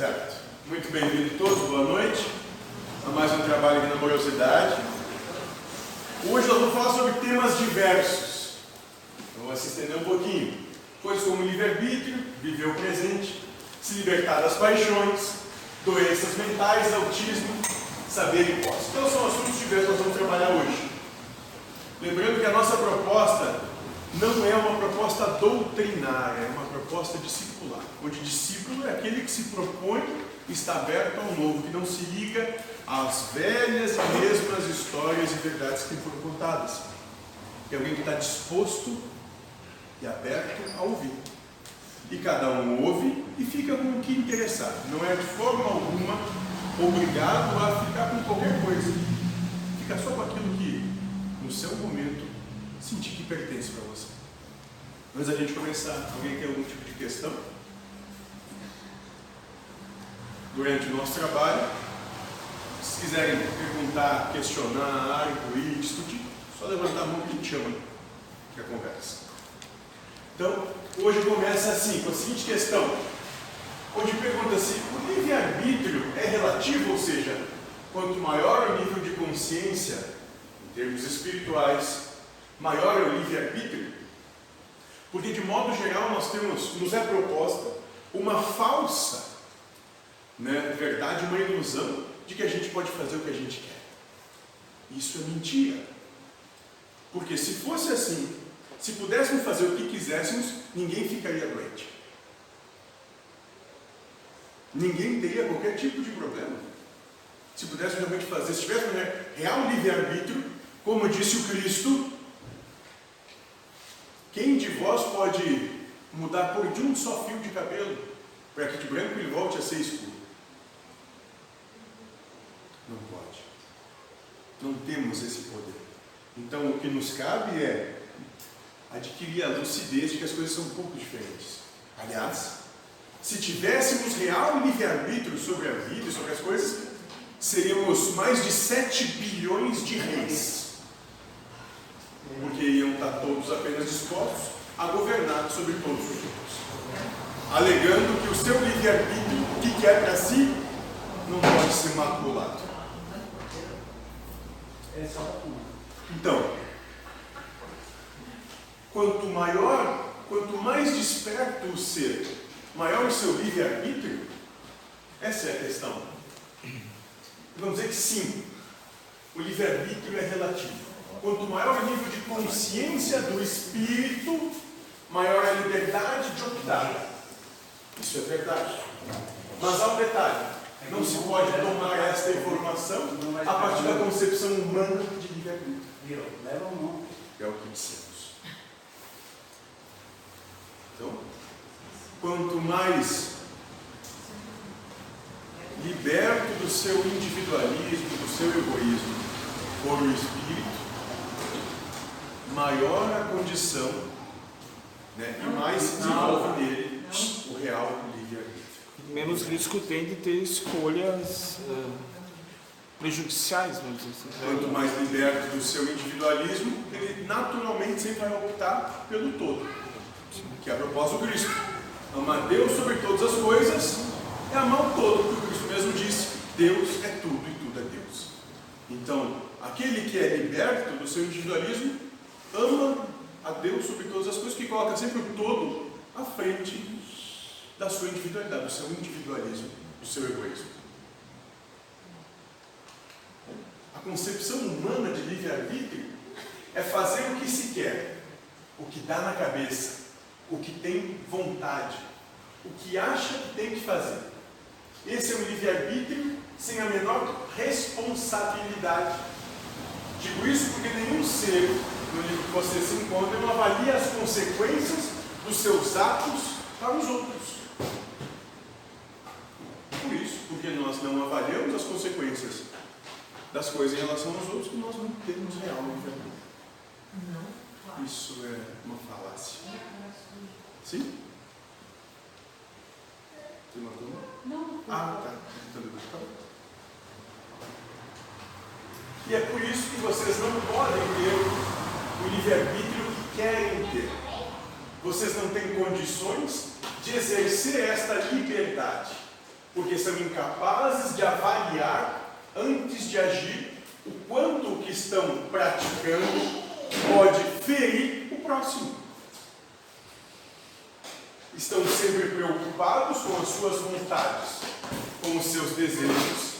Certo. Muito bem-vindo todos, boa noite. A mais um trabalho aqui na. Hoje nós vamos falar sobre temas diversos. Vamos se estender um pouquinho. Coisas como livre-arbítrio, viver o presente, se libertar das paixões, doenças mentais, autismo, saber impostos. Então são assuntos diversos que nós vamos trabalhar hoje. Lembrando que a nossa proposta não é uma proposta doutrinária, é uma proposta discipular, onde discípulo é aquele que se propõe está aberto ao novo, que não se liga às velhas e mesmas histórias e verdades que foram contadas. É alguém que está disposto e aberto a ouvir. E cada um ouve e fica com o que interessar. Não é de forma alguma obrigado a ficar com qualquer coisa. Fica só com aquilo que, no seu momento, sentir que pertence para você. Antes da gente começar, alguém tem algum tipo de questão? Durante o nosso trabalho, se quiserem perguntar, questionar, arguir, discutir, só levantar a mão que a gente chama que a conversa. Então, hoje começa assim, com a seguinte questão, onde pergunta-se, o livre-arbítrio é relativo, ou seja, quanto maior o nível de consciência, em termos espirituais, maior é o livre-arbítrio? Porque, de modo geral, nós temos, nos é proposta uma falsa né, verdade, uma ilusão de que a gente pode fazer o que a gente quer. Isso é mentira. Porque se fosse assim, se pudéssemos fazer o que quiséssemos, ninguém ficaria doente. Ninguém teria qualquer tipo de problema. Se pudéssemos realmente fazer, se tivéssemos né, real livre-arbítrio, como disse o Cristo, vós pode mudar por de um só fio de cabelo para que de branco ele volte a ser escuro? Não pode. Não temos esse poder. Então o que nos cabe é adquirir a lucidez de que as coisas são um pouco diferentes. Aliás, se tivéssemos real livre-arbítrio sobre a vida e sobre as coisas, seríamos mais de 7 bilhões de reis porque iam estar todos apenas dispostos a governar sobre todos os outros, alegando que o seu livre-arbítrio, o que quer para si, não pode ser maculado. Então, quanto maior, quanto mais desperto o ser, maior o seu livre-arbítrio, essa é a questão. Vamos dizer que sim, o livre-arbítrio é relativo. Quanto maior o nível de consciência do espírito, maior a liberdade de optar. Isso é verdade. Mas há um detalhe: não se pode tomar esta informação a partir da concepção humana de livre-arbítrio. É o que dissemos. Então, quanto mais liberto do seu individualismo, do seu egoísmo, for o espírito, maior a condição né, e mais se desenvolve nele o real livre-arbítrio. Menos risco tem de ter escolhas uh, prejudiciais, vamos dizer assim. Quanto mais liberto do seu individualismo, ele naturalmente sempre vai optar pelo todo, que é a proposta do Cristo. Amar Deus sobre todas as coisas é amar o todo, porque o Cristo mesmo disse: Deus é tudo e tudo é Deus. Então, aquele que é liberto do seu individualismo ama a Deus sobre todas as coisas, que coloca sempre o todo à frente da sua individualidade, do seu individualismo, do seu egoísmo. A concepção humana de livre-arbítrio é fazer o que se quer, o que dá na cabeça, o que tem vontade, o que acha que tem que fazer. Esse é um livre-arbítrio sem a menor responsabilidade. Digo isso porque nenhum ser no livro que você se encontra, não avalia as consequências dos seus atos para os outros. Por isso, porque nós não avaliamos as consequências das coisas em relação aos outros, que nós não temos real Não. Isso é uma falácia. Sim? Tem uma dúvida? Não. Ah, tá. E é por isso que vocês não podem ter o livre-arbítrio que querem ter. Vocês não têm condições de exercer esta liberdade. porque são incapazes de avaliar antes de agir o quanto o que estão praticando pode ferir o próximo. Estão sempre preocupados com as suas vontades, com os seus desejos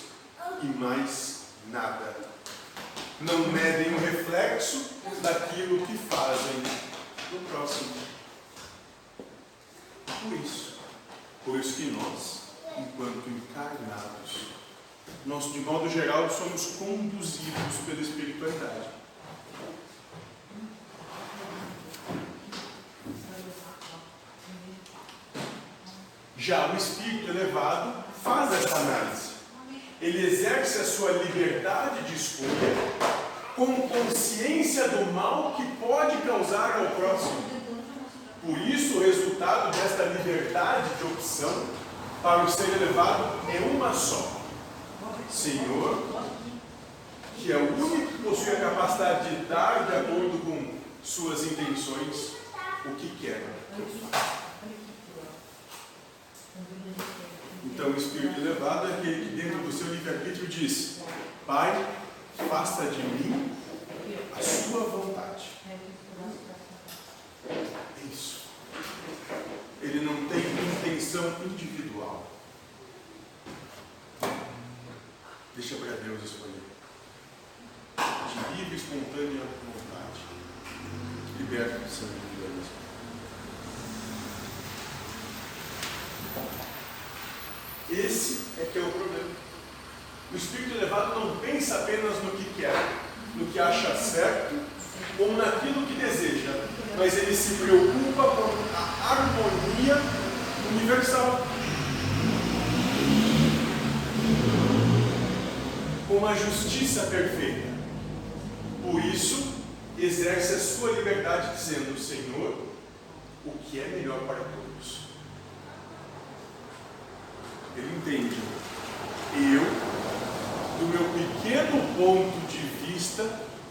e mais nada. Não medem o reflexo daquilo que fazem no próximo. Por isso, por isso que nós, enquanto encarnados, nós de modo geral somos conduzidos pela espiritualidade. Já o espírito elevado faz essa análise. Ele exerce a sua liberdade de escolha com consciência do mal que pode causar ao próximo. Por isso, o resultado desta liberdade de opção para o ser elevado é uma só: Senhor, que é o único que possui a capacidade de dar de acordo com suas intenções o que quer. Então, o espírito elevado é aquele que, dentro do seu livre-arbítrio, diz: Pai, faça de mim a sua vontade. É isso. Ele não tem intenção individual. Deixa para Deus escolher. De livre, espontânea vontade. Liberta do seu individualismo. Esse é que é o problema. O espírito elevado não pensa apenas no que quer, no que acha certo, ou naquilo que deseja, mas ele se preocupa com a harmonia universal. Com a justiça perfeita. Por isso, exerce a sua liberdade dizendo: Senhor, o que é melhor para todos. Ele entende. Eu, do meu pequeno ponto de vista,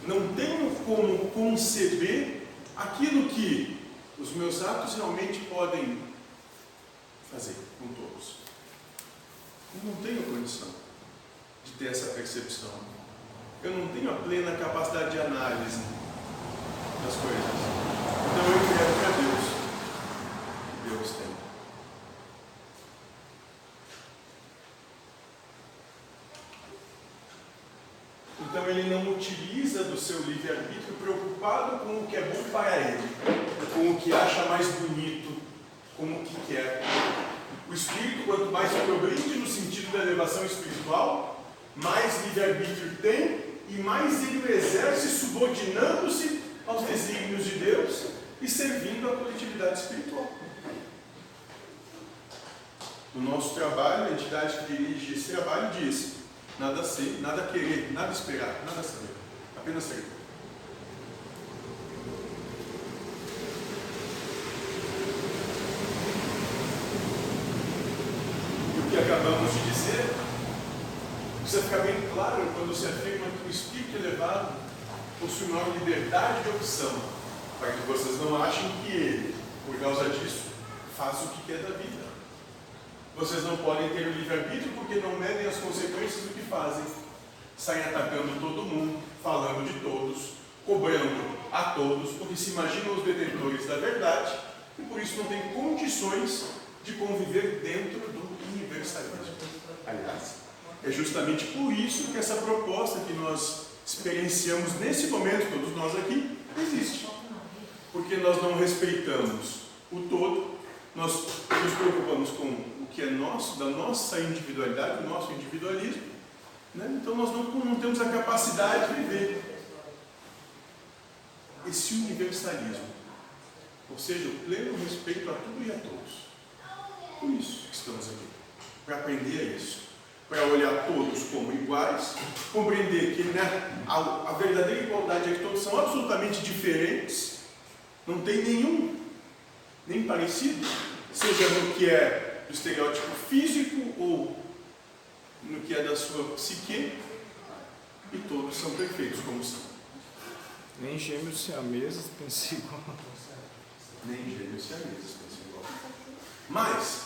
não tenho como conceber aquilo que os meus atos realmente podem fazer com todos. Eu não tenho condição de ter essa percepção. Eu não tenho a plena capacidade de análise das coisas. Então eu quero para Deus. Deus tem. Então ele não utiliza do seu livre-arbítrio preocupado com o que é bom para ele, com o que acha mais bonito, com o que quer. O espírito, quanto mais progride no sentido da elevação espiritual, mais livre-arbítrio tem e mais ele o exerce subordinando-se aos desígnios de Deus e servindo à coletividade espiritual. No nosso trabalho, a entidade que dirige esse trabalho diz: nada sei, nada querer, nada esperar, nada saber, apenas. E o que acabamos de dizer precisa ficar bem claro quando se afirma que o espírito elevado possui maior liberdade de opção, para que vocês não achem que ele, por causa disso, faz o que quer da vida. Vocês não podem ter o livre-arbítrio porque não medem as consequências do que fazem. Saem atacando todo mundo, falando de todos, cobrando a todos, porque se imaginam os detentores da verdade e por isso não têm condições de conviver dentro do universalismo. Aliás, é justamente por isso que essa proposta que nós experienciamos nesse momento, todos nós aqui, existe. Porque nós não respeitamos o todo, nós nos preocupamos com o que é nosso, da nossa individualidade, do nosso individualismo, né? então nós não, não temos a capacidade de viver esse universalismo, ou seja, o pleno respeito a tudo e a todos. Por isso que estamos aqui, para aprender isso para olhar todos como iguais, compreender que né, a, a, verdadeira igualdade é que todos são absolutamente diferentes, não tem nenhum, nem parecido, seja no que é do estereótipo físico ou no que é da sua psique, e todos são perfeitos como são. Nem gêmeos siameses pensam igual. Nem gêmeos siameses pensam igual. Mas,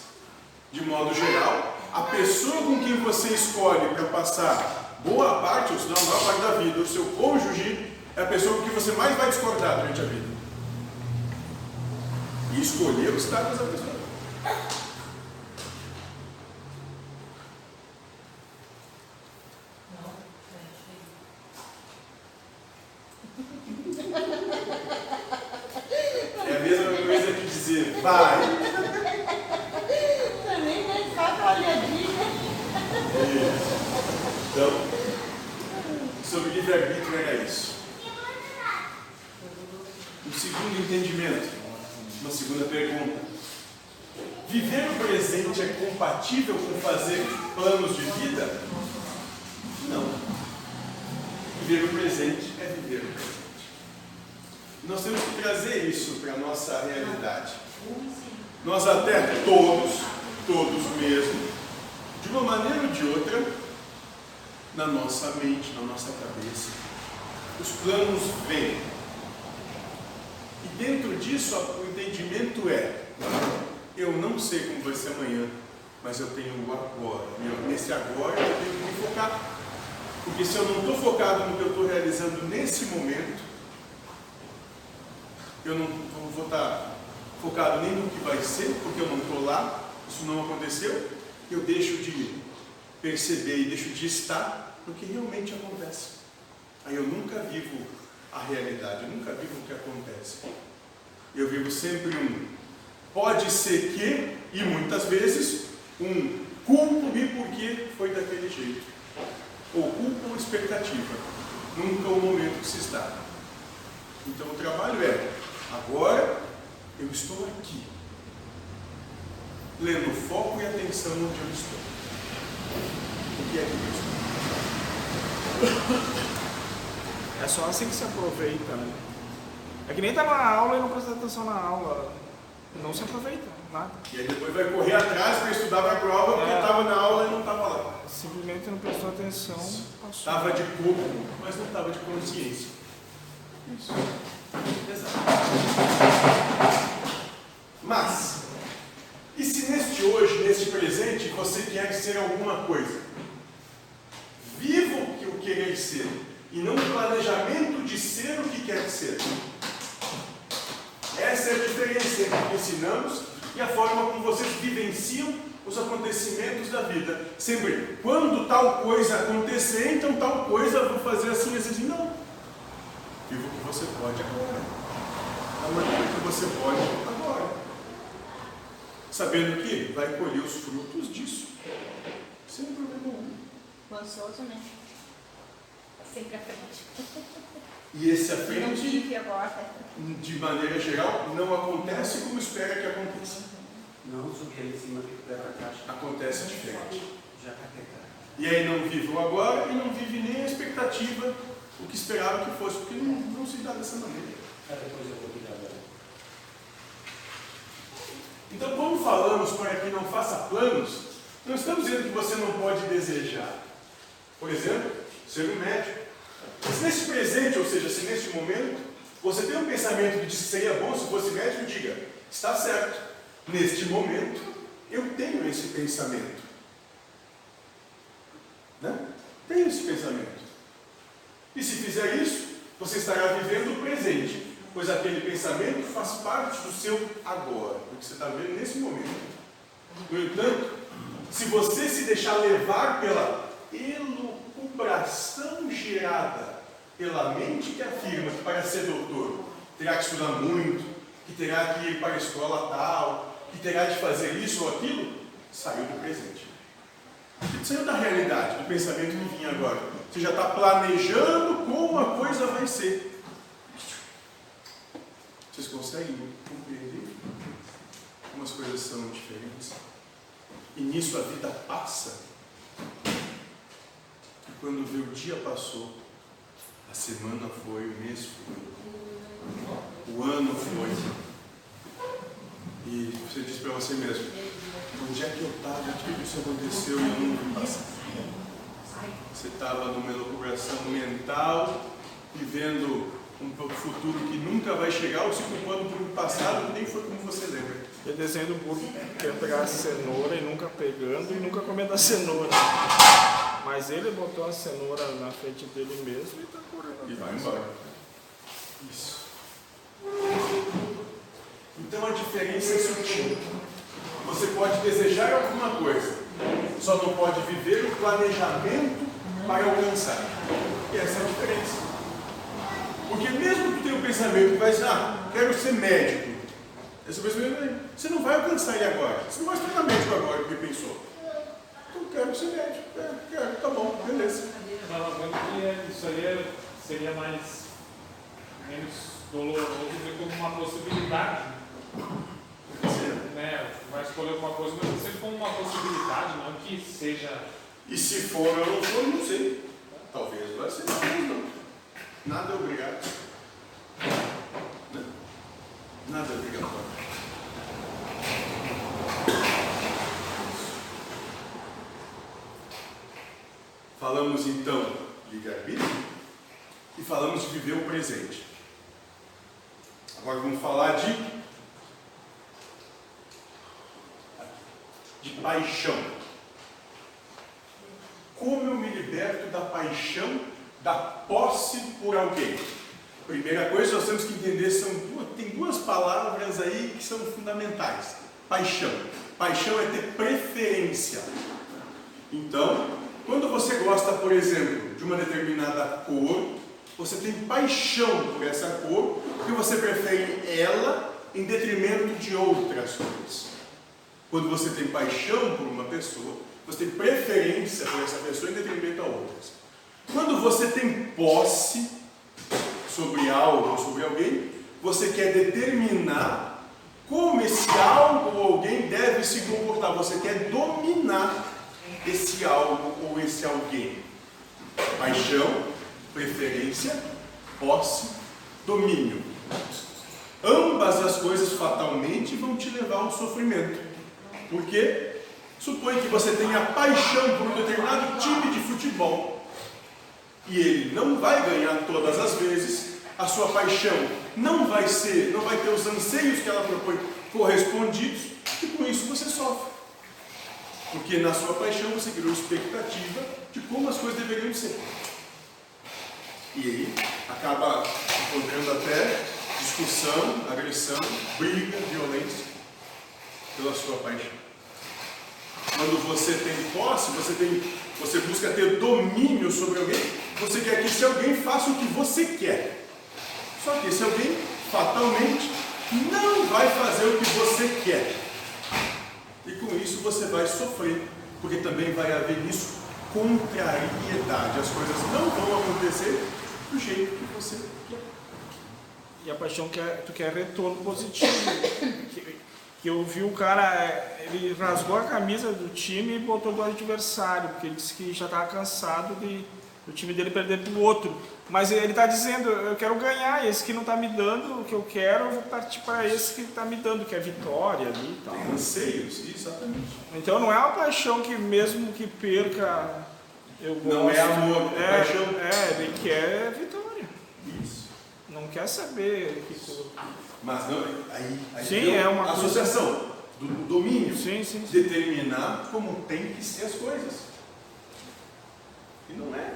de modo geral, a pessoa com quem você escolhe para passar boa parte, ou se não a maior parte da vida, o seu cônjuge, é a pessoa com quem você mais vai discordar durante a vida. E escolheu estar com essa pessoa. É a mesma coisa que dizer, vai. Também nem sabe a olhadinha. Isso. Então, sobre livre-arbítrio era isso. Um segundo entendimento, uma segunda pergunta. Viver o presente é compatível com fazer planos de vida? Não. Viver o presente é viver o presente. Nós temos que trazer isso para a nossa realidade. Nós até todos, todos mesmo, de uma maneira ou de outra, na nossa mente, na nossa cabeça, os planos vêm. E dentro disso, o entendimento é: eu não sei como vai ser amanhã, mas eu tenho o agora. Nesse agora eu tenho que me focar. Porque se eu não estou focado no que eu estou realizando nesse momento, eu não vou estar focado nem no que vai ser, porque eu não estou lá, isso não aconteceu, eu deixo de perceber e deixo de estar no que realmente acontece. Aí eu nunca vivo a realidade, eu nunca vivo o que acontece. Eu vivo sempre um pode ser que, e muitas vezes, um culpo-me porque foi daquele jeito. Ou culpa ou expectativa. Nunca o momento que se está. Então o trabalho é, agora eu estou aqui. Lendo foco e atenção onde eu estou. O que é que eu estou? É só assim que se aproveita, né? É que nem tá na aula e não presta atenção na aula. Não se aproveita, nada. E aí depois vai correr atrás para estudar para a prova porque É. estava na aula e não estava lá. Simplesmente não prestou atenção, passou. Estava de corpo, mas não estava de consciência. Isso. Exato. Mas, e se neste hoje, neste presente, você quer ser alguma coisa? Viva o que o querer ser, e não o planejamento de ser o que quer ser. Essa é a diferença entre ensinamos e a forma como vocês vivenciam os acontecimentos da vida. Sempre, quando tal coisa acontecer, então tal coisa eu vou fazer assim, assim. Não. Viva o que você pode agora. Da maneira que você pode. Sabendo que vai colher os frutos disso. Sem problema nenhum. Lançoso, né? Sempre à frente. E esse à frente, agora. de maneira geral, não acontece como espera que aconteça. Não subir ali em cima que tu leva a caixa. Acontece diferente. Já tá. E aí não vive o agora e não vive nem a expectativa, o que esperava que fosse, porque não, não se dá dessa maneira. Depois eu vou ligar agora. Então, quando falamos para que não faça planos, não estamos dizendo que você não pode desejar. Por exemplo, ser um médico. Se nesse presente, ou seja, se neste momento, você tem um pensamento que que seria bom se fosse médico, diga, está certo. Neste momento, eu tenho esse pensamento. Né? Tenho esse pensamento. E se fizer isso, você estará vivendo o presente, pois aquele pensamento faz parte do seu agora, do que você está vendo nesse momento. No entanto, se você se deixar levar pela elucubração gerada pela mente que afirma que para ser doutor terá que estudar muito, que terá que ir para a escola tal, que terá de fazer isso ou aquilo, saiu do presente. Saiu da realidade, do pensamento que vinha agora. Você já está planejando como a coisa vai ser. Vocês conseguem compreender como as coisas são diferentes? E nisso a vida passa. E quando vê o dia passou, a semana foi, o mês foi, o ano foi. E você diz para você mesmo, onde é que eu estava, o que isso aconteceu e eu não? Você estava numa elucubração mental, vivendo um futuro que nunca vai chegar ou se culpando por um passado que nem foi como você lembra. E o desenho do burro quer pegar a cenoura e nunca pegando e nunca comendo a cenoura. Mas ele botou a cenoura na frente dele mesmo e tá correndo. E vai embora. Isso. Então a diferença é sutil. Você pode desejar alguma coisa, só não pode viver o planejamento para alcançar. E essa é a diferença. Porque mesmo que tu tenha um pensamento que vai dizer, ah, quero ser médico. Esse pensamento, você não vai alcançar ele agora. Você não vai se tornar médico agora, porque pensou. Eu quero ser médico. É, quero, tá bom, beleza. Isso aí é- seria mais menos doloroso ver como uma possibilidade. Né? Vai escolher alguma coisa, mas sempre como uma possibilidade, não que seja. E se for ou não for, não sei. Talvez vai ser, talvez não. Nada é obrigado. Nada é obrigatório. Falamos então de livre-arbítrio e falamos de viver o presente. Agora vamos falar de de paixão. Como eu me liberto da paixão, da posse por alguém? Primeira coisa, nós temos que entender, são tem duas palavras aí que são fundamentais. Paixão. Paixão é ter preferência. Então, quando você gosta, por exemplo, de uma determinada cor, você tem paixão por essa cor, porque você prefere ela em detrimento de outras cores. Quando você tem paixão por uma pessoa, você tem preferência por essa pessoa em detrimento a outras. Quando você tem posse sobre algo ou sobre alguém, você quer determinar como esse algo ou alguém deve se comportar. Você quer dominar esse algo ou esse alguém. Paixão, preferência, posse, domínio. Ambas as coisas fatalmente vão te levar ao sofrimento. Porque supõe que você tenha paixão por um determinado time de futebol e ele não vai ganhar todas as vezes, a sua paixão não vai ser, não vai ter os anseios que ela propõe correspondidos, e com isso você sofre. Porque na sua paixão você criou expectativa de como as coisas deveriam ser. E aí acaba encontrando até discussão, agressão, briga, violência pela sua paixão. Quando você tem posse, você, tem, você busca ter domínio sobre alguém, você quer que esse alguém faça o que você quer. Só que esse alguém, fatalmente, não vai fazer o que você quer. E com isso você vai sofrer, porque também vai haver nisso contrariedade. As coisas não vão acontecer do jeito que você quer. E a paixão quer, tu quer retorno positivo. que, eu vi o cara, ele rasgou a camisa do time e botou do adversário, porque ele disse que já estava cansado de o time dele perder para o outro. Mas ele está dizendo, eu quero ganhar, esse que não está me dando o que eu quero, eu vou partir para esse que está me dando, que é vitória ali e tal. Tem anseios, exatamente. Então não é uma paixão que mesmo que perca, eu gosto. Não é amor, é é paixão. É, ele quer vitória. Isso. Não quer saber que. Mas não, aí, aí Sim, é uma a coisa- associação do domínio. Sim, sim, sim. Determinar como tem que ser as coisas. E não é.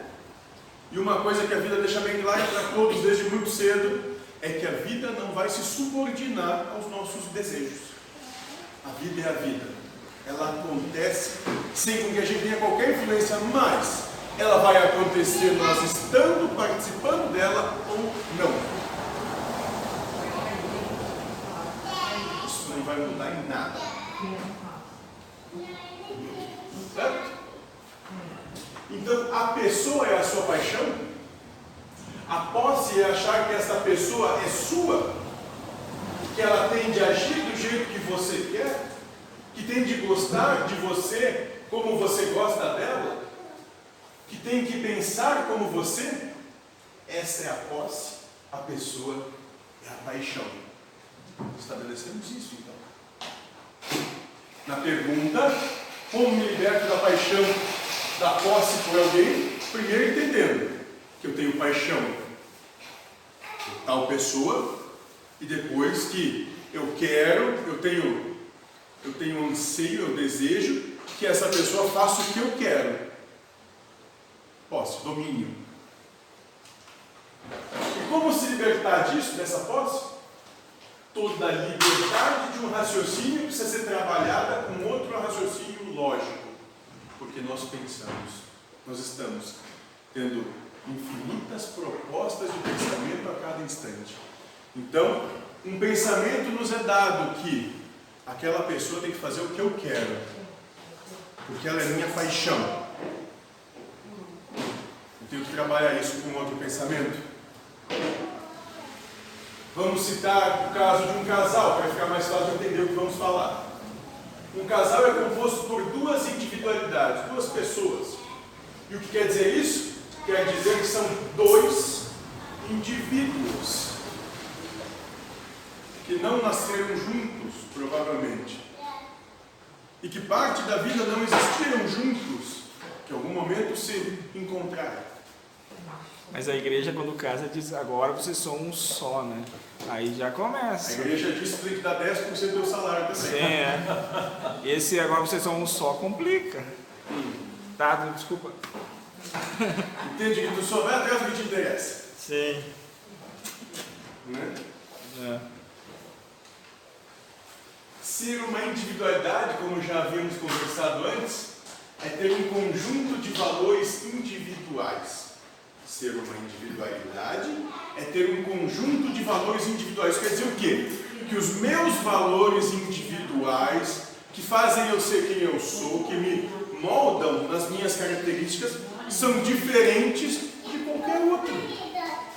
E uma coisa que a vida deixa bem claro para todos desde muito cedo é que a vida não vai se subordinar aos nossos desejos. A vida é a vida. Ela acontece sem com que a gente tenha qualquer influência, mas ela vai acontecer nós estando participando dela ou não. Isso não vai mudar em nada. Certo? Então, a pessoa é a sua paixão? A posse é achar que essa pessoa é sua? Que ela tem de agir do jeito que você quer? Que tem de gostar de você como você gosta dela? Que tem que pensar como você? Essa é a posse, a pessoa é a paixão. Estabelecemos isso então. Na pergunta, como me liberto da paixão, da posse por alguém? Primeiro entendendo que eu tenho paixão por tal pessoa e depois que eu quero, eu tenho, eu tenho anseio, eu desejo que essa pessoa faça o que eu quero. Posse, domínio. E como se libertar disso, dessa posse? Toda liberdade de um raciocínio precisa ser trabalhada com outro raciocínio lógico. Porque nós pensamos, nós estamos tendo infinitas propostas de pensamento a cada instante. Então, um pensamento nos é dado que aquela pessoa tem que fazer o que eu quero, porque ela é minha paixão. Eu tenho que trabalhar isso com outro pensamento. Vamos citar o caso de um casal, para ficar mais fácil de entender o que vamos falar. Um casal é composto por duas individualidades, duas pessoas. E o que quer dizer isso? Quer dizer que são dois indivíduos que não nasceram juntos, provavelmente. E que parte da vida não existiram juntos, que em algum momento se encontraram. Mas a igreja, quando casa, diz agora vocês são um só, né? Aí já A começa. igreja diz que tem que dar 10% do salário também. Sim, é. Esse agora vocês são um só complica. Tá, desculpa. Entende que tu só vai atrás do que te interessa. Sim. Né? É. Ser uma individualidade, como já havíamos conversado antes, é ter um conjunto de valores individuais. Ser uma individualidade é ter um conjunto de valores individuais. Quer dizer o quê? Que os meus valores individuais, que fazem eu ser quem eu sou, que me moldam nas minhas características, são diferentes de qualquer outro.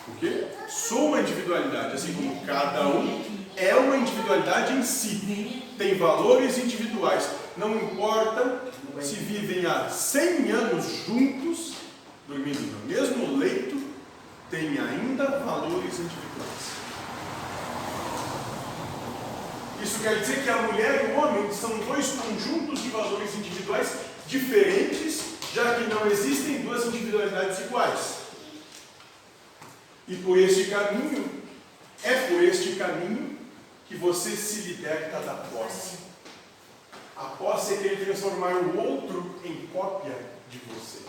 Porque sou uma individualidade, assim como cada um é uma individualidade em si. Tem valores individuais. Não importa se vivem há 100 anos juntos, dormindo no mesmo leito, tem ainda valores individuais. Isso quer dizer que a mulher e o homem são dois conjuntos de valores individuais diferentes, já que não existem duas individualidades iguais. E por este caminho, é por este caminho que você se liberta da posse. A posse é querer transformar o outro em cópia de você.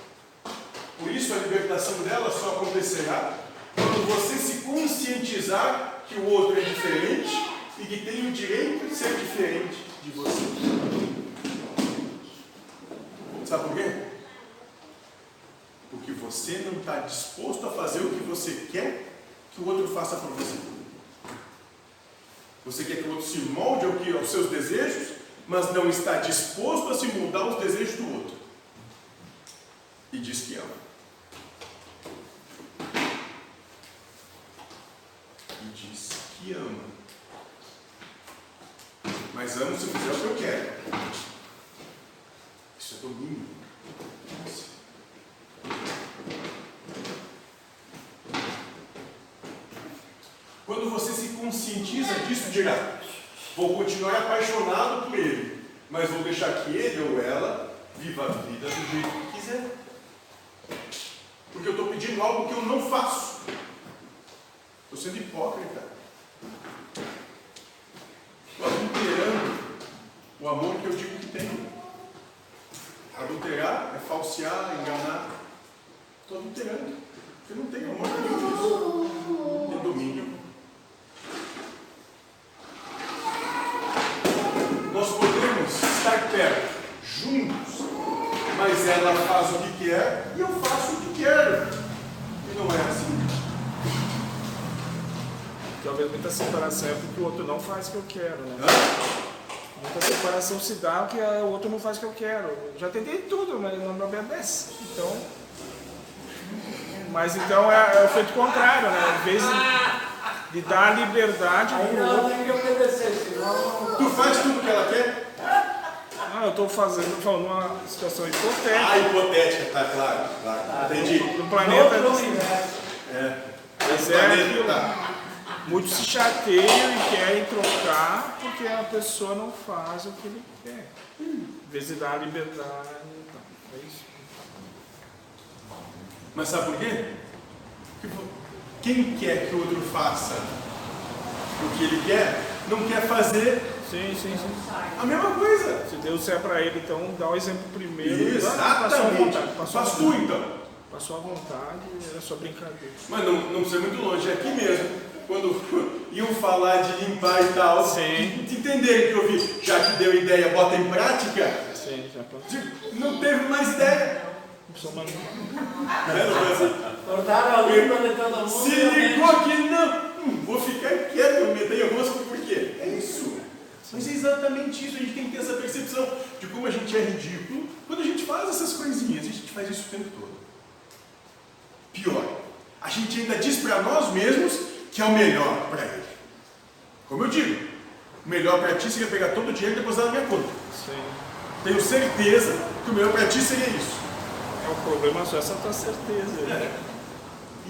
Por isso a libertação dela só acontecerá quando você se conscientizar que o outro é diferente e que tem o direito de ser diferente de você. Sabe por quê? Porque você não está disposto a fazer o que você quer que o outro faça por você. Você quer que o outro se molde ao que, aos seus desejos, mas não está disposto a se moldar aos desejos do outro. E diz que ama. E diz que ama. Mas amo se eu fizer o que eu quero. Isso é domínio. Quando você se conscientiza disso, diga: vou continuar apaixonado por ele, mas vou deixar que ele ou ela viva a vida do jeito que quiser. Porque eu estou pedindo algo que eu não faço. Estou sendo hipócrita. Estou adulterando o amor que eu digo que tenho. Adulterar é falsear, enganar. Estou adulterando. Porque não tenho amor nenhum disso. Tem domínio. Nós podemos estar perto, juntos, mas ela faz o que quer e eu faço o que quero. E não é assim. Talvez muita separação é porque o outro não faz o que eu quero, né? Hã? Muita separação se dá porque o outro não faz o que eu quero. Já tentei tudo, mas não me obedece. Então. Mas então é, é o feito contrário, né? Em vez de, de dar liberdade Aí pro ela outro. tem que obedecer, senão não Tu faz tudo o que ela quer? Ah, eu estou fazendo, falando uma situação hipotética. Ah, hipotética, tá claro. claro. Entendi. No planeta, Outro universo. É. Mas é planeta, aquilo. tá. Muitos se chateiam e querem trocar porque a pessoa não faz o que ele quer. Em vez de dar liberdade. Então, é isso. Mas sabe por quê? Quem quer que o outro faça o que ele quer, não quer fazer Sim, sim, sim. a mesma coisa. Se Deus é para ele, então dá o exemplo primeiro. Passou a Exatamente. vontade. Passou Faz tu vontade. então. Passou a vontade, era só brincadeira. Mas não, não precisa ir muito longe, é aqui mesmo. Quando iam falar de limpar e tal, Sim. de entenderem que eu vi, já que deu ideia, bota em prática, Sim, já tipo, não teve mais ideia. Né? Não assim. Cortaram a língua de todo mundo. Se ligou que não, hum, vou ficar quieto, eu metei a mosca por quê? É isso. Mas é exatamente isso, a gente tem que ter essa percepção de como a gente é ridículo quando a gente faz essas coisinhas, a gente faz isso o tempo todo. Pior, a gente ainda diz para nós mesmos que é o melhor para ele. Como eu digo, o melhor para ti seria pegar todo o dinheiro e depositar na minha conta. Sim. Tenho certeza que o melhor para ti seria isso. É o problema só essa tua certeza. né?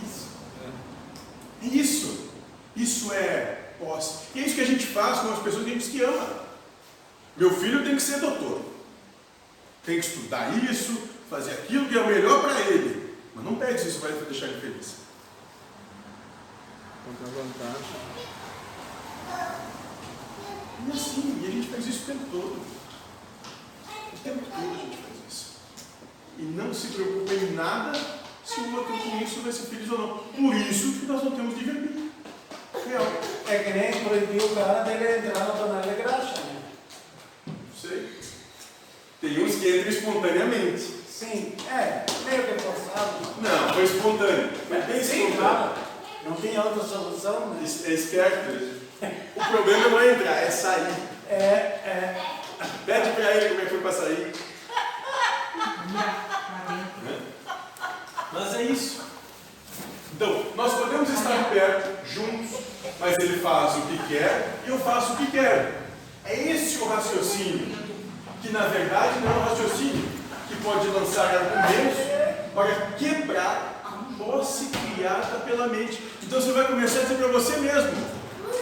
Isso. É isso. Isso é posse. E é isso que a gente faz com as pessoas que a gente que ama. Meu filho tem que ser doutor. Tem que estudar isso, fazer aquilo que é o melhor para ele. Mas não pede se isso vai deixar ele feliz. Contra a vantagem. E assim, e a gente faz isso o tempo todo. O tempo todo a gente faz isso. E não se preocupa em nada se o outro com isso vai ser feliz ou não. Por isso que nós não temos livre-arbítrio. Real. É que nem proibiu o cara dele entrar no tonel de graxa, né? Não sei. Tem uns que entram espontaneamente. Sim, é, meio que forçado. Não, foi espontâneo. Foi bem Sim, espontâneo. claro. Não tinha outra solução, né? Es- É esperto. O problema não é entrar, é sair. É, é. Pede pra ele como é que foi pra sair. Mas é isso. Então, nós podemos estar perto, juntos, mas ele faz o que quer e eu faço o que quero. É esse o raciocínio, que na verdade não é um raciocínio que pode lançar argumentos para quebrar posse criada pela mente. Então você vai começar a dizer para você mesmo: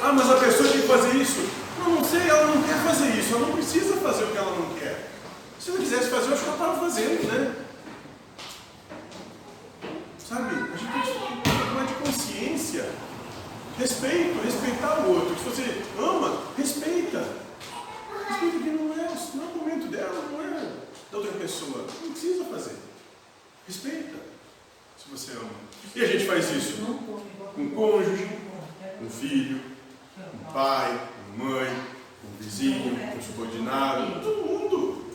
Ah, mas a pessoa tem que fazer isso. Não, não sei, ela não quer fazer isso, ela não precisa fazer o que ela não quer. Se ela quisesse fazer, eu acho que ela estava fazendo, né? Sabe? A gente tem que tomar de consciência. Respeito, respeitar o outro. Se você ama, respeita. Respeita que não é, não é o momento dela, não é da outra pessoa. Não precisa fazer. Respeita. Se você ama. E a gente faz isso com cônjuge, com filho, com pai, com mãe, com vizinho, com subordinado, com todo mundo.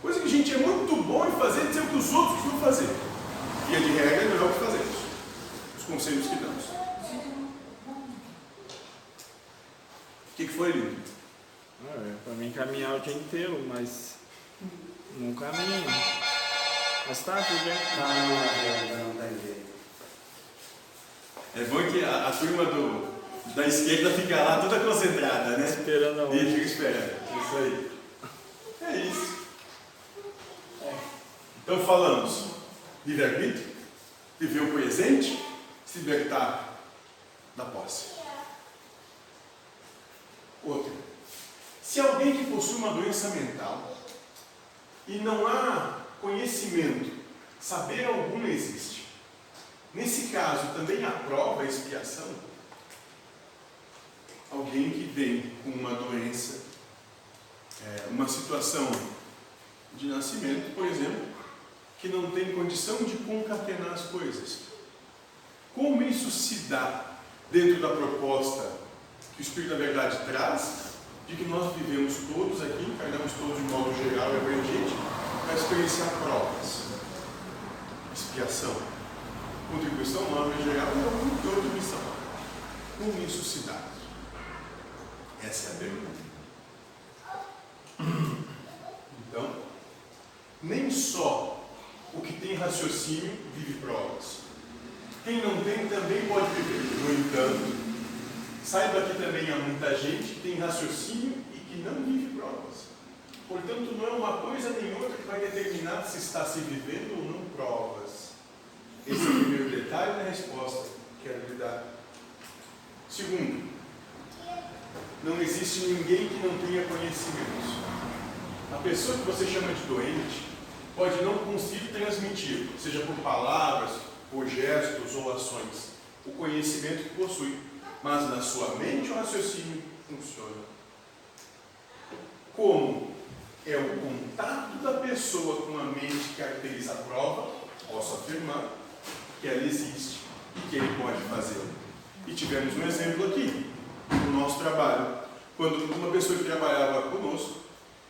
Coisa que a gente é muito bom em fazer, dizer o que os outros vão fazer. Via de regra, é melhor que fazemos. Os conselhos que damos. O que, que foi, lindo? Ah, é pra mim caminhar o dia inteiro, mas não caminho. Mas tá, tudo bem. Não, não, não, não tem jeito. É bom que a, a turma do, da esquerda fica lá toda concentrada, né? Esperando a E fica esperando. Isso aí. É isso. Então falamos livre-arbítrio, viver o presente, se libertar da posse. Outra. Se alguém que possui uma doença mental e não há conhecimento, saber algum existe. Nesse caso, também há prova, expiação. Alguém que vem com uma doença, é, uma situação de nascimento, por exemplo, que não tem condição de concatenar as coisas. Como isso se dá dentro da proposta que o Espírito da Verdade traz, de que nós vivemos todos aqui, encarnamos todos de modo geral e abrangente, para experienciar provas, expiação, contribuição nova em geral e alguma outra missão. Como isso se dá? Essa é a pergunta. Então, nem só o que tem raciocínio vive provas. Quem não tem também pode viver. No entanto, saiba que também há muita gente que tem raciocínio e que não vive provas. Portanto, não é uma coisa nem outra que vai determinar se está se vivendo ou não provas. Esse é o primeiro detalhe da resposta que quero lhe dar. Segundo, não existe ninguém que não tenha conhecimentos. A pessoa que você chama de doente pode não conseguir transmitir, seja por palavras, por gestos ou ações. o conhecimento que possui, mas na sua mente o raciocínio funciona. Como é o contato da pessoa com a mente que caracteriza a prova, posso afirmar que ela existe e que ele pode fazê-la. E tivemos um exemplo aqui, no nosso trabalho, quando uma pessoa que trabalhava conosco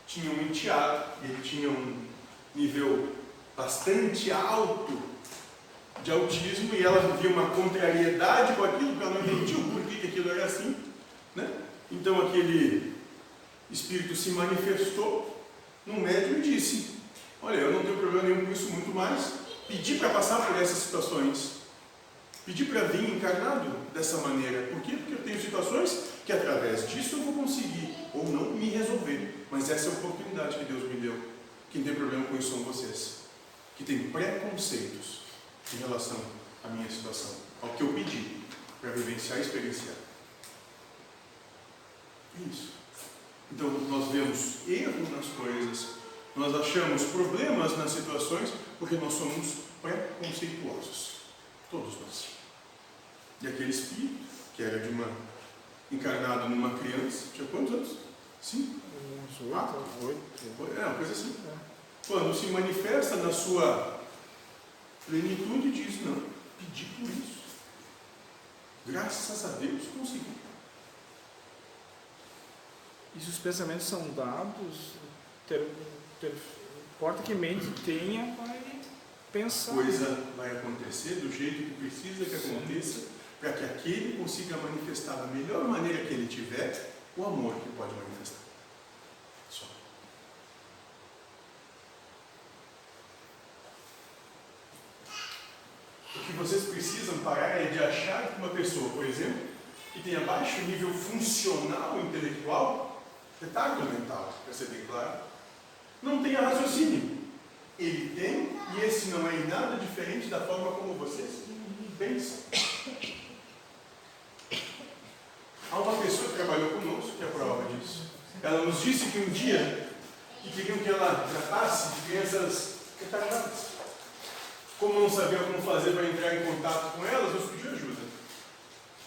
tinha um enteado, ele tinha um nível bastante alto de autismo e ela vivia uma contrariedade com aquilo, porque ela não entendia porquê que aquilo era assim. Né? Então aquele espírito se manifestou no médium e disse, olha, eu não tenho problema nenhum com isso, muito mais, pedi para passar por essas situações. Pedi para vir encarnado dessa maneira. Por quê? Porque eu tenho situações que através disso eu vou conseguir ou não me resolver. Mas essa é a oportunidade que Deus me deu. Quem tem problema com isso são vocês, que têm preconceitos em relação à minha situação, ao que eu pedi para vivenciar e experienciar. É isso. Então nós vemos erro nas coisas, nós achamos problemas nas situações porque nós somos preconceituosos. Todos nós. E aquele espírito, que era de uma. encarnado numa criança, tinha quantos anos? Cinco? Uns oito, oito. É, uma coisa assim. Quando se manifesta na sua plenitude, diz: Não, pedi por isso. Graças a Deus consegui. E se os pensamentos são dados, ter, ter, importa que mente tenha, vai pensar. Coisa vai acontecer do jeito que precisa que aconteça, para que aquele consiga manifestar da melhor maneira que ele tiver o amor que pode manifestar. Só. O que vocês precisam parar é de achar que uma pessoa, por exemplo, que tenha baixo nível funcional intelectual, retardo mental, bem claro, não tenha raciocínio. Ele tem, e esse não é nada diferente da forma como vocês pensam. Há uma pessoa que trabalhou conosco que é prova disso. Ela nos disse que um dia que queriam que ela tratasse de crianças retardadas. Como não sabia como fazer para entrar em contato com elas, nos pediu ajuda.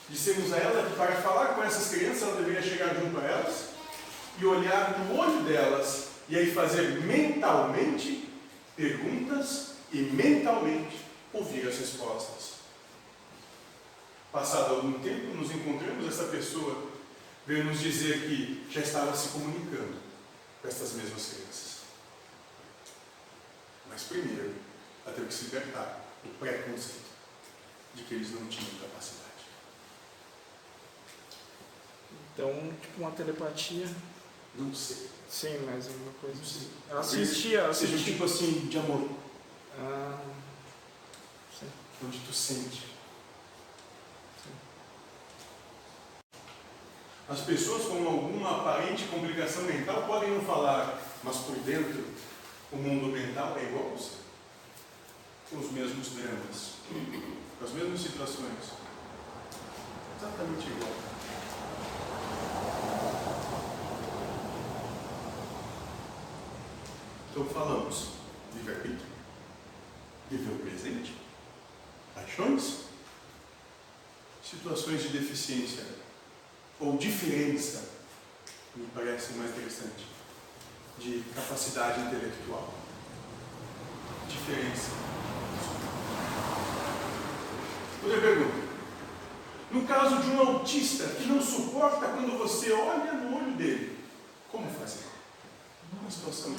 Dissemos a ela que para falar com essas crianças, ela deveria chegar junto a elas e olhar no olho delas e aí fazer mentalmente perguntas e mentalmente ouvir as respostas. Passado algum tempo, nos encontramos, essa pessoa veio nos dizer que já estava se comunicando com essas mesmas crianças. Mas primeiro, ela teve que se libertar do preconceito de que eles não tinham capacidade. Então, tipo uma telepatia. Não sei. Sim, mas é uma coisa Não sei. Ela sentia, ela Seja um tipo assim de amor, Ah, sim. onde tu sente. As pessoas com alguma aparente complicação mental podem não falar, mas por dentro o mundo mental é igual a você. Com os mesmos dramas, com as mesmas situações. Exatamente igual. Então falamos livre-arbítrio, viver o presente, paixões, situações de deficiência ou diferença, me parece mais interessante, de capacidade intelectual. Diferença. Outra pergunta. No caso de um autista que não suporta quando você olha no olho dele, como fazer? Uma situação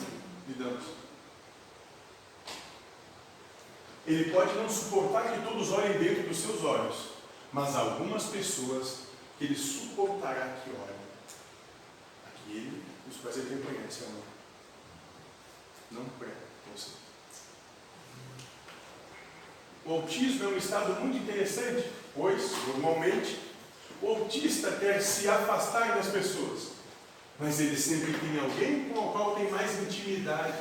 Ele pode não suportar que todos olhem dentro dos seus olhos, mas algumas pessoas ele suportará que olhem. Aquele os quais ele reconhece amor. Não pré-conceito. O autismo é um estado muito interessante, pois, normalmente, o autista quer se afastar das pessoas, mas ele sempre tem alguém com o qual tem mais intimidade.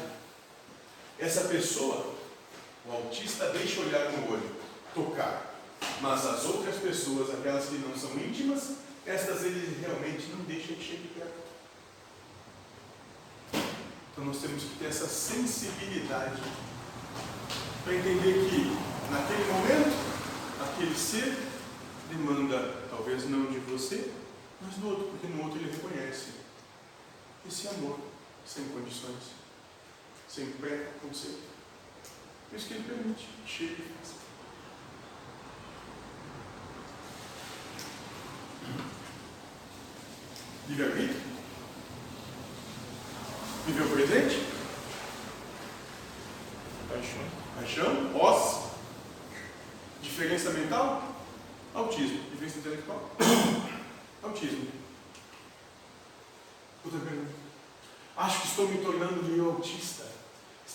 Essa pessoa, o autista deixa olhar no olho, tocar, mas as outras pessoas, aquelas que não são íntimas, estas ele realmente não deixa de chegar. Então nós temos que ter essa sensibilidade para entender que naquele momento, aquele ser demanda, talvez não de você, mas do outro, porque no outro ele reconhece esse amor sem condições, sem pré-conceito. Por isso que ele permite chegue e faça. Livre-arbítrio? Viver o presente? Paixão. Paixão? Posse? Diferença mental? Autismo. Diferença intelectual? Autismo. Outra pergunta. Acho que estou me tornando meio autista.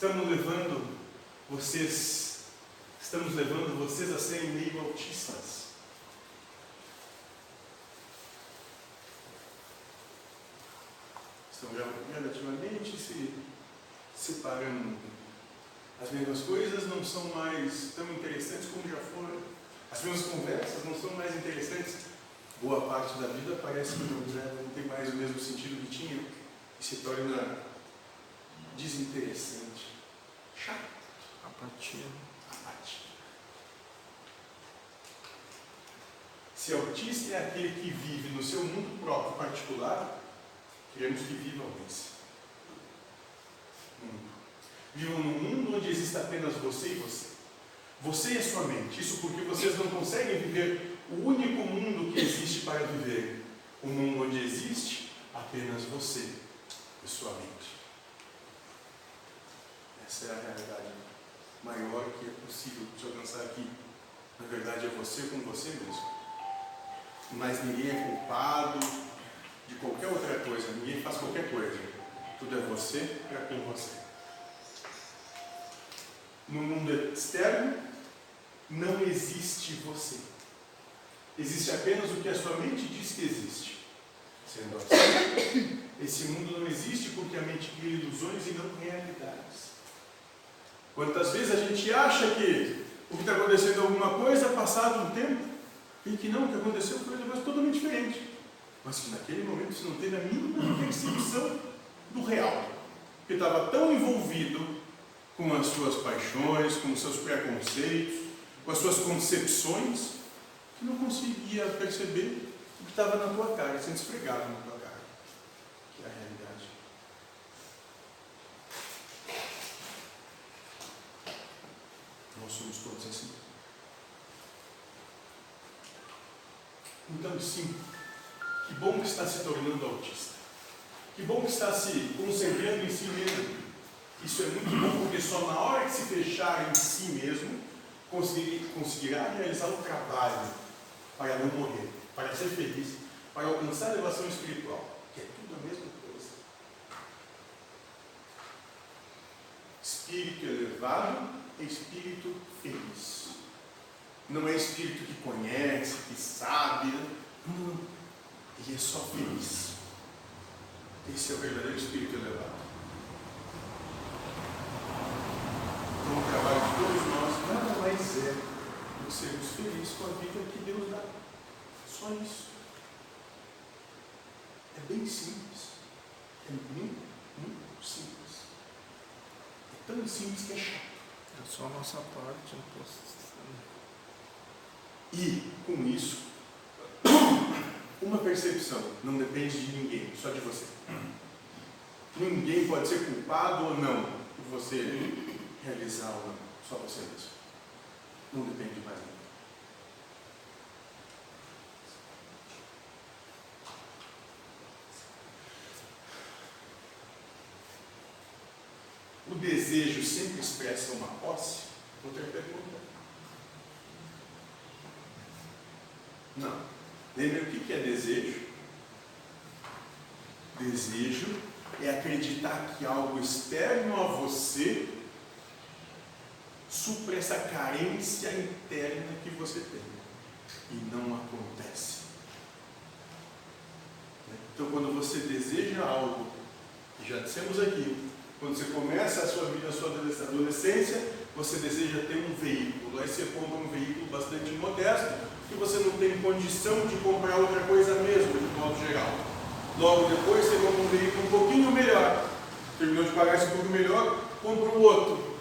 Estamos levando vocês, estamos levando vocês a serem meio autistas. Estão relativamente se separando. As mesmas coisas não são mais tão interessantes como já foram. As mesmas conversas não são mais interessantes. Boa parte da vida parece que não, não tem mais o mesmo sentido que tinha e se torna desinteressante, chato, Apatia. apático. Se autista é aquele que vive no seu mundo próprio particular, queremos que vivam esse mundo. Vivam num mundo onde existe apenas você e você. Você e a sua mente. Isso porque vocês não conseguem viver o único mundo que existe para viver. O mundo onde existe apenas você e sua mente. Essa é a realidade maior que é possível de alcançar aqui. Na verdade, é você com você mesmo. Mas ninguém é culpado de qualquer outra coisa. Ninguém faz qualquer coisa. Tudo é você para com você. No mundo externo, não existe você. Existe apenas o que a sua mente diz que existe. Sendo assim, esse mundo não existe porque a mente cria ilusões e não realidades. Quantas vezes a gente acha que o que está acontecendo é alguma coisa, passado um tempo, e que não, o que aconteceu foi uma coisa totalmente diferente. Mas que naquele momento você não teve a mínima percepção do real. Porque estava tão envolvido com as suas paixões, com os seus preconceitos, com as suas concepções, que não conseguia perceber o que estava na tua cara, sendo esfregado na tua cara, que é a realidade. Nós somos todos assim. Então, sim, que bom que está se tornando autista. Que bom que está se concentrando em si mesmo. Isso é muito bom porque só na hora que se fechar em si mesmo conseguir- conseguirá realizar o trabalho para não morrer, para ser feliz, para alcançar a elevação espiritual, que é tudo a mesma coisa. Espírito elevado espírito feliz. Não é espírito que conhece, que sabe. Não. Ele é só feliz. Esse é o verdadeiro espírito elevado. Então, o trabalho de todos nós nada mais é do que sermos felizes com a vida que Deus dá. Só isso. É bem simples. É muito, muito simples. É tão simples que é chato. É só a nossa parte. Não posso... E, com isso, uma percepção não depende de ninguém, só de você. Ninguém pode ser culpado ou não por você realizar ou não, só você mesmo. Não depende de mais ninguém. O desejo sempre expressa uma posse? Outra pergunta. Não. Lembra o que é desejo? Desejo é acreditar que algo externo a você supra essa carência interna que você tem. E não acontece. Então, quando você deseja algo, já dissemos aqui, quando você começa a sua vida, a sua adolescência, você deseja ter um veículo. Aí você compra um veículo bastante modesto, que você não tem condição de comprar outra coisa mesmo, de modo geral. Logo depois você compra um veículo um pouquinho melhor. Terminou de pagar esse pouco melhor, compra um outro,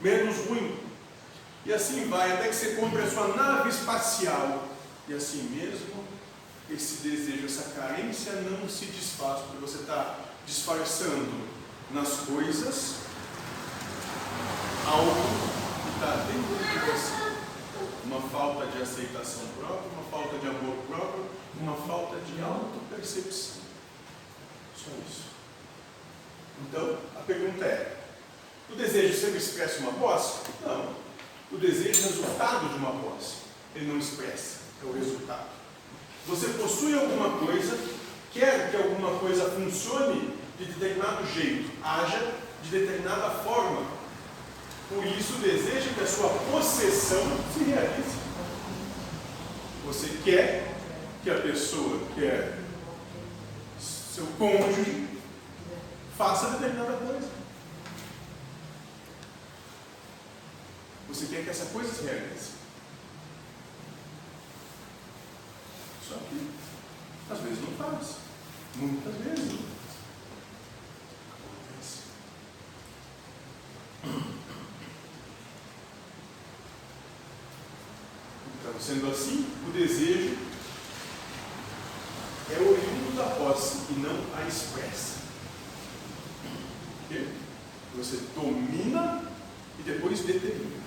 menos ruim. E assim vai, até que você compre a sua nave espacial. E assim mesmo, esse desejo, essa carência não se desfaz, porque você está disfarçando nas coisas algo que está dentro de você. Uma falta de aceitação própria, uma falta de amor próprio, uma falta de autopercepção. Só isso. Então, a pergunta é: o desejo sempre expressa uma posse? Não. O desejo é resultado de uma posse. Ele não expressa, é o resultado. Você possui alguma coisa, quer que alguma coisa funcione de determinado jeito, haja de determinada forma. Por isso, deseja que a sua possessão se realize. Você quer que a pessoa, quer seu cônjuge, faça determinada coisa. Você quer que essa coisa se realize. Só que às vezes não faz. Muitas vezes não faz. Acontece. Então, sendo assim, o desejo é oriundo da posse e não a expressa. Ok? Você domina e depois determina.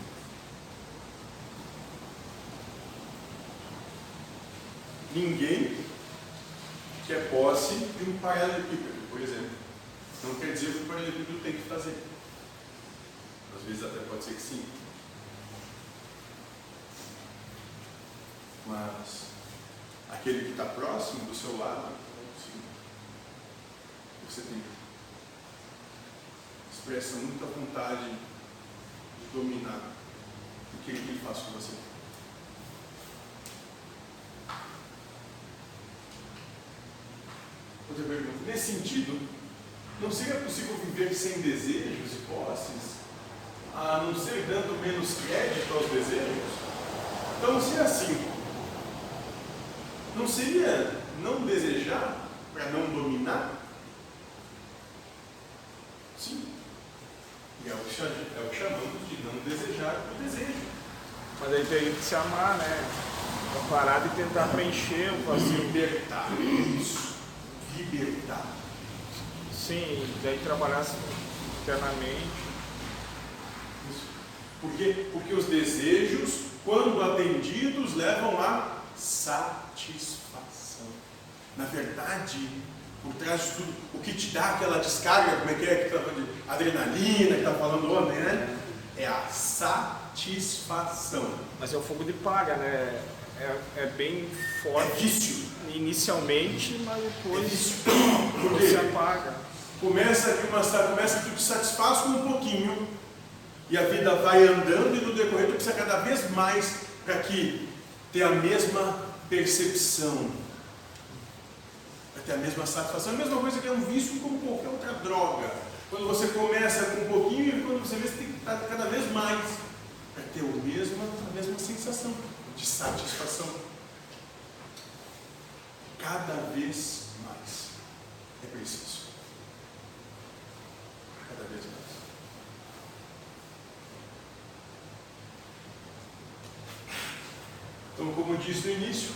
Ninguém quer posse de um paralelepípedo, por exemplo. Não quer dizer que o paralelepípedo tem que fazer. Às vezes até pode ser que sim. Mas aquele que está próximo do seu lado, sim. Você tem expressa muita vontade de dominar o que ele faz com você. Outra pergunta. Nesse sentido, não seria possível viver sem desejos e posses, a não ser dando menos crédito aos desejos? Então, se é assim, não seria não desejar para não dominar? Sim. E é o, que, é o que chamamos de não desejar o desejo. Mas aí tem que se amar, né? Pra parar de tentar preencher o vazio. Libertar. Isso. Libertar. Sim, daí trabalhar internamente. Isso. Por quê? Porque os desejos, quando atendidos, levam à satisfação. Na verdade, por trás de tudo, o que te dá aquela descarga, como é que é que tá falando de adrenalina, que está falando ontem, né? É a satisfação. Mas é o fogo de palha, né? É, é bem É forte vício. inicialmente, mas É depois vício. se Porque apaga. começa que, uma, começa que tu te satisfaz com um pouquinho e a vida vai andando e no decorrer tu precisa cada vez mais para que ter a mesma percepção, para ter a mesma satisfação. A mesma coisa que é um vício como qualquer outra droga. Quando você começa com um pouquinho e quando você vê, você tem que estar cada vez mais para ter o mesmo, a mesma sensação de satisfação. Cada vez mais é preciso. Cada vez mais. Então, como disse no início,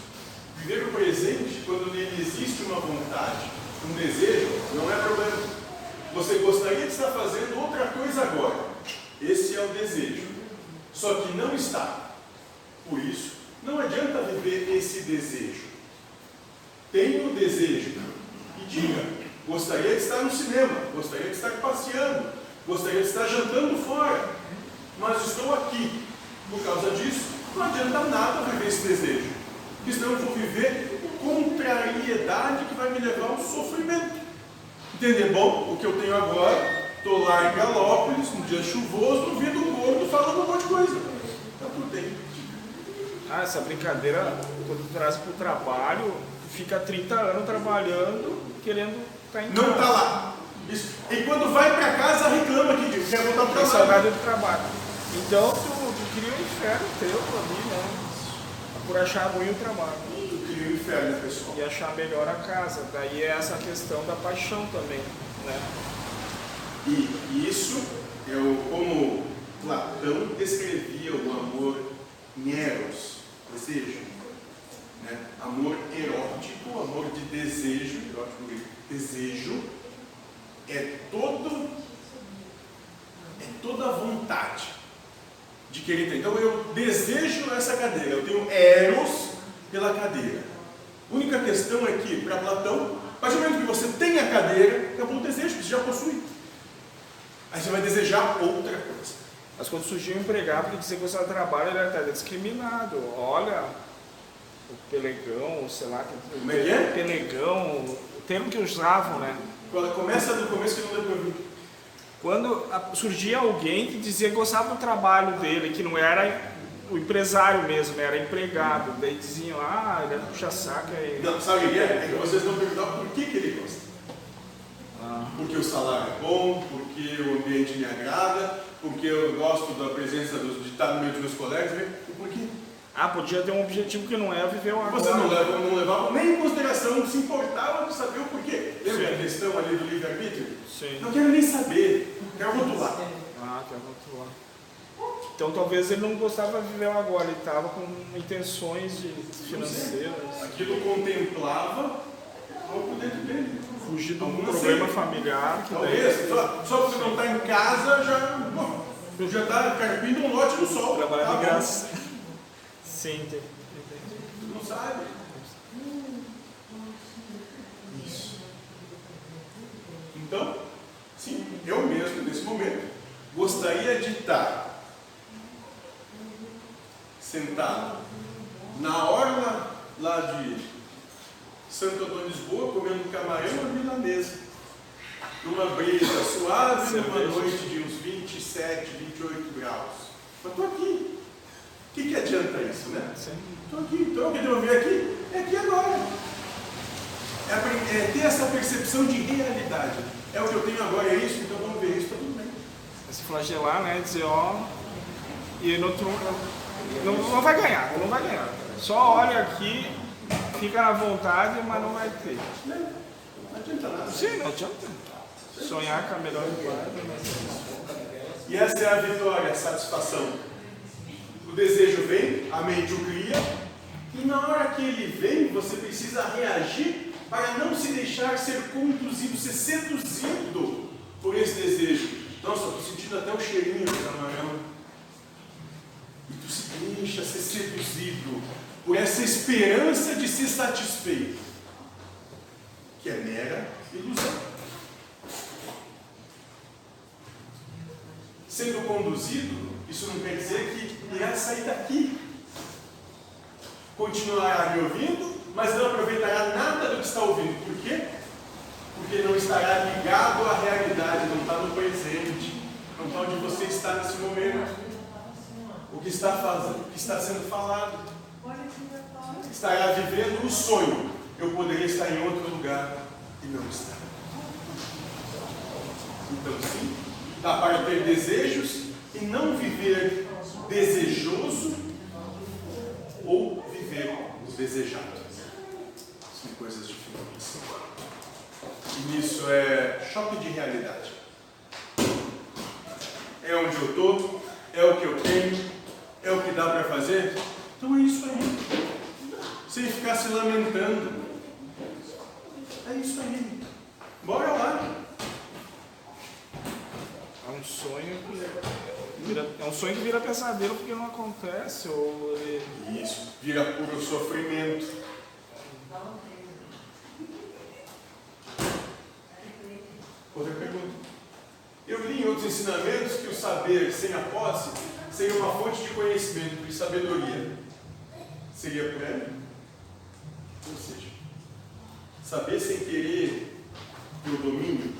viver o presente quando nele existe uma vontade, um desejo, não é problema. Você gostaria de estar fazendo outra coisa agora. Esse é o desejo. Só que não está. Por isso, não adianta viver esse desejo. Tenha o desejo e diga: gostaria de estar no cinema, gostaria de estar passeando, gostaria de estar jantando fora, mas estou aqui. Por causa disso, não adianta nada viver esse desejo, porque senão eu vou viver contrariedade que vai me levar ao sofrimento. Entender? Bom, o que eu tenho agora, estou lá em Galópolis, um dia chuvoso, ouvindo um gordo falando um monte de coisa. Então tudo tem. Ah, essa brincadeira, quando traz pro trabalho, tu fica 30 anos trabalhando, querendo estar em Não casa. está lá. Isso. E quando vai para casa, reclama que quer voltar para Tem casa. saudade do trabalho. Então cria um inferno teu ali, né? Por achar ruim o trabalho. Tu cria o inferno, né, pessoal? E achar melhor a casa. Daí é essa questão da paixão também, né? E isso é o, como Platão descrevia o amor Neros, desejo. amor erótico, amor de desejo, erótico grego, desejo, é todo é toda a vontade de querer ter. Então eu desejo essa cadeira, eu tenho eros pela cadeira. A única questão é que, para Platão, a partir do momento que você tem a cadeira, acabou o desejo, você já possui. Aí você vai desejar outra coisa. Mas quando surgiu o empregado que dizia que você trabalho, ele era até discriminado. Olha, o pelegão, sei lá, que- Como é que é? pelegão, o termo que usavam, né? Quando começa do começo que não deu para ouvir. Quando surgia alguém que dizia que gostava do trabalho dele, que não era o empresário mesmo, né? era empregado. Daí diziam, ah, ele é puxa-saca. e- Não, sabe o que é? É que vocês não perguntaram por que, que ele gosta. Ah, Porque o salário é bom, porque o ambiente me agrada, porque eu gosto da presença dos, de estar no meio dos meus colegas. né? E por quê? Ah, podia ter um objetivo que não é viver o agora. Vocês não levam, não levavam nem em consideração, não se importavam de saber o porquê. Lembra Sim. a questão ali do livre-arbítrio? Sim. Não quero nem saber, quero rotular. Ah, quer rotular. Então talvez ele não gostava de viver o agora, ele estava com intenções de financeiras, Aquilo contemplava algo dentro dele. fugir de um problema familiar que Talvez, só, só porque não está em casa, já pô, já está carpindo um lote no sol. trabalhar Tá de graça. Sim, entendi. entendi. Não sabe. Isso. Então, sim, eu mesmo, nesse momento, gostaria de estar sentado na orla lá de Santo Antônio de Lisboa, comendo camarão e milanesa. Numa brisa suave, numa noite de uns 27, 28 graus. Mas estou aqui. O que, que adianta isso, né? Estou aqui, então o que eu ver aqui é aqui agora. É, é ter essa percepção de realidade. É o que eu tenho agora, é isso, então vamos ver isso, está tudo bem. É Se flagelar, né? Dizer, ó. E no outro. Não, não vai ganhar, não vai ganhar. Só olha aqui, fica na vontade, mas não vai ter. Né? Não adianta nada. Sim, não adianta. Sonhar com a melhor guarda. E essa é a vitória, a satisfação. Desejo vem, a mente o cria, e na hora que ele vem, você precisa reagir para não se deixar ser conduzido, ser seduzido por esse desejo. Nossa, estou sentindo até o cheirinho do camarão. E tu se deixa ser seduzido por essa esperança de ser satisfeito, que é mera ilusão. sendo conduzido, isso não quer dizer que irá sair daqui. Continuará me ouvindo, mas não aproveitará nada do que está ouvindo. Por quê? Porque não estará ligado à realidade, não está no presente, não está onde você está nesse momento. O que está fazendo, o que está sendo falado. Estará vivendo o sonho. Eu poderia estar em outro lugar e não estar. Então, sim, dá para ter desejos e não viver desejoso ou viver desejado. São coisas diferentes. E nisso é choque de realidade. É onde eu estou, é o que eu tenho, é o que dá para fazer. Então é isso aí. Sem ficar se lamentando. É isso aí. Bora lá. É um sonho que vira, é um sonho que vira pesadelo porque não acontece, ou ele- Isso, vira puro sofrimento. Outra pergunta. Eu li em outros ensinamentos que o saber sem a posse seria uma fonte de conhecimento e sabedoria. Seria por? Ou seja, saber sem querer o domínio.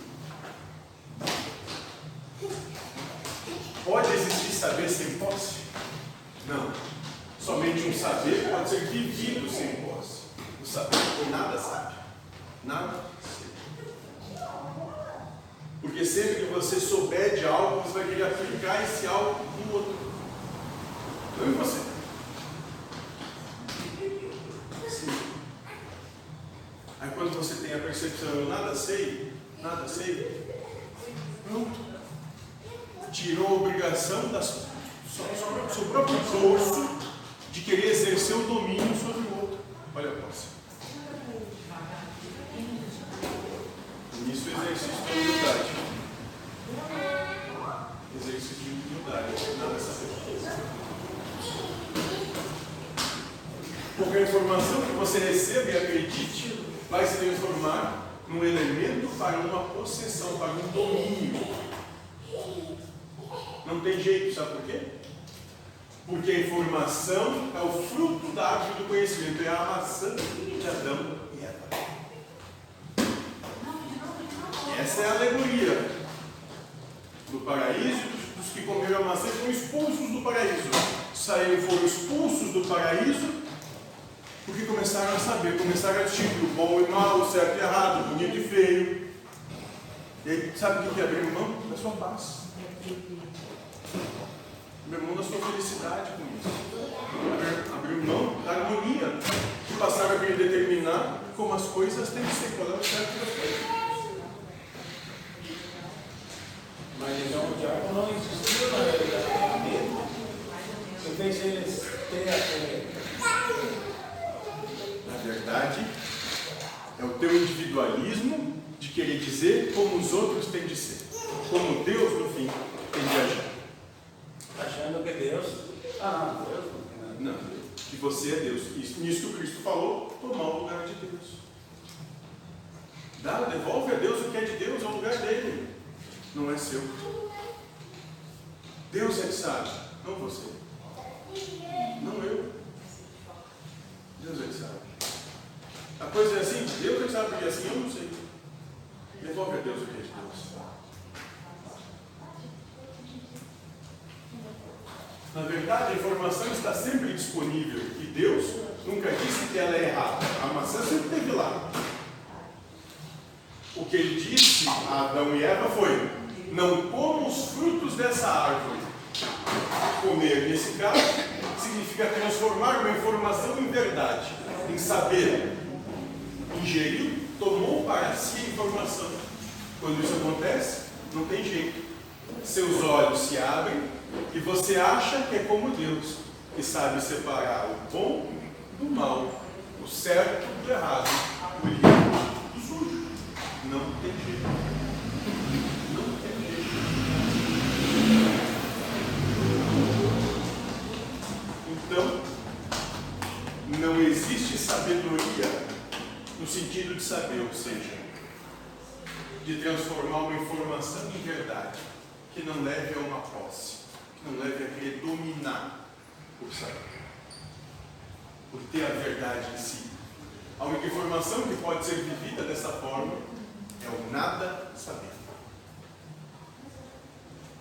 Pode existir saber sem posse? Não. Somente um saber pode ser vivido sem posse. O saber que nada sabe. Nada sabe. Porque sempre que você souber de algo, você vai querer aplicar esse algo no outro. Não em você. Sim. Aí quando você tem a percepção, eu nada sei, nada sei, pronto. Tirou a obrigação da sua, sua, sua, seu próprio esforço de querer exercer o domínio sobre o outro. Olha a posse. Isso é exercício de humildade. Exercício de humildade. Nada a saber. Qualquer informação que você receba e acredite vai se transformar num elemento para uma possessão, para um domínio. Não tem jeito, sabe por quê? Porque a informação é o fruto da árvore do conhecimento, é a maçã de E Eva. Essa é a alegoria do paraíso dos que comeram a maçã foram expulsos do paraíso. Saíram, foram expulsos do paraíso porque começaram a saber, começaram a distinguir o bom e mal, o certo e errado, bonito e feio. E aí, sabe o que é abrir mão? Da sua paz. Abrir mão da sua felicidade com isso. Abrir mão da harmonia. E passaram a vir determinar como as coisas têm que ser, qual é o certo o errado. Mas então o diabo não existiu na realidade. Você fez eles ter aquele. Na verdade, é o teu individualismo de querer dizer como os outros têm de ser. Como Deus, no fim, tem de agir. achando que Deus. Ah, não, Deus não tem nada. Não, que você é Deus. Isso, nisso que Cristo falou, tomar o lugar de Deus. Dá, devolve a Deus o que é de Deus, é o lugar dele. Não é seu. Deus é que sabe, não você. Não eu. Deus é que sabe. A coisa é assim, Deus é que sabe porque é assim, eu não sei. Devolve a Deus o que é de Deus. Na verdade, a informação está sempre disponível e Deus nunca disse que ela é errada. A maçã sempre esteve lá. O que ele disse a Adão e Eva foi: não comam os frutos dessa árvore. Comer, nesse caso, significa transformar uma informação em verdade, em saber. Ingeriu, tomou para si a informação. Quando isso acontece, não tem jeito. Seus olhos se abrem e você acha que é como Deus, que sabe separar o bom do mal, o certo do errado, o limpo do sujo. Não tem jeito. Não tem jeito. Então, não existe sabedoria no sentido de saber, ou seja, de transformar uma informação em verdade, que não leve a uma posse, que não leve a querer dominar por saber, por ter a verdade em si. A única informação que pode ser vivida dessa forma é o nada saber.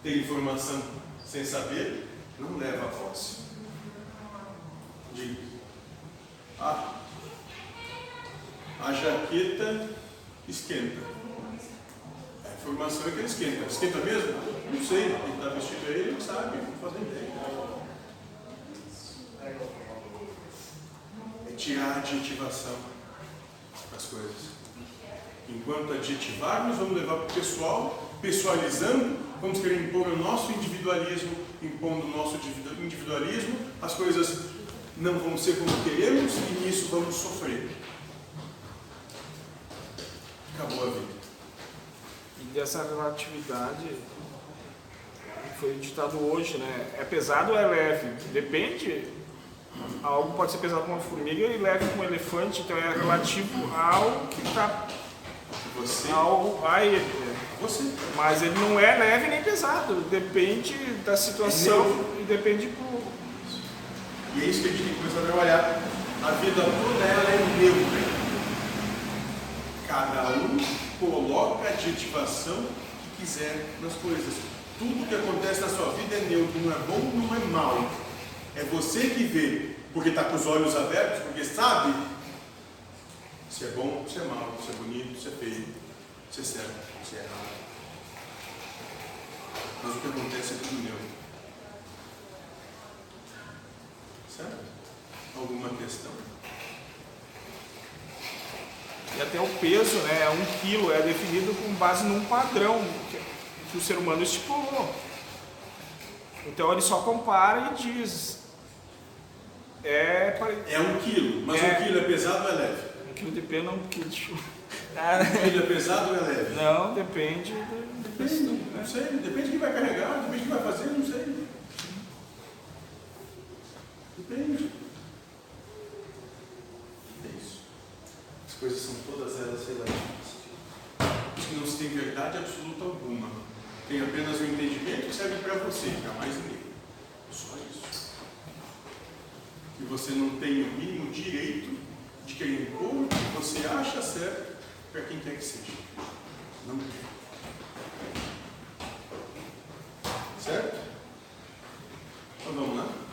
Ter informação sem saber não leva a posse. Diga. Ah, a jaqueta esquenta. Informação é que ele esquenta. Esquenta mesmo? Não sei. Quem está vestido aí não sabe, não faz ideia. É tirar a adjetivação das coisas. Enquanto adjetivarmos, vamos levar para o pessoal, pessoalizando, vamos querer impor o nosso individualismo, impondo o nosso individualismo, as coisas não vão ser como queremos e nisso vamos sofrer. Acabou a vida. E dessa relatividade foi ditado hoje, né? É pesado ou é leve? Depende. Algo pode ser pesado como uma formiga e leve como um elefante, então é relativo ao que está. Você, Ao, a ele. você. Mas ele não é leve nem pesado. Depende da situação e depende do. E é isso que a gente tem que começar a trabalhar. A vida toda ela é neutra. Cada um coloca a adjetivação que quiser nas coisas. Tudo que acontece na sua vida é neutro, não é bom, não é mal. É você que vê, porque está com os olhos abertos, porque sabe se é bom, se é mal, se é bonito, se é feio, se é certo, se é errado. Mas o que acontece é tudo neutro. Certo? Alguma questão? E até o peso, né? É um quilo, é definido com base num padrão que, que o ser humano estipulou. Então ele só compara e diz. É, pare- É um quilo, mas É. um quilo é pesado ou é leve? um quilo de pena, um quilo de. Um quilo é pesado ou é leve? Não, depende Depende, não sei, depende de quem vai carregar, depende de quem vai fazer, não sei. Depende. coisas são todas elas relativas. Não se tem verdade absoluta alguma. Tem apenas o um entendimento que serve para você, jamais o ninguém, Só isso. E você não tem o mínimo direito de querer impor o que você acha certo para quem quer que seja. Não tem. Certo? Então vamos lá?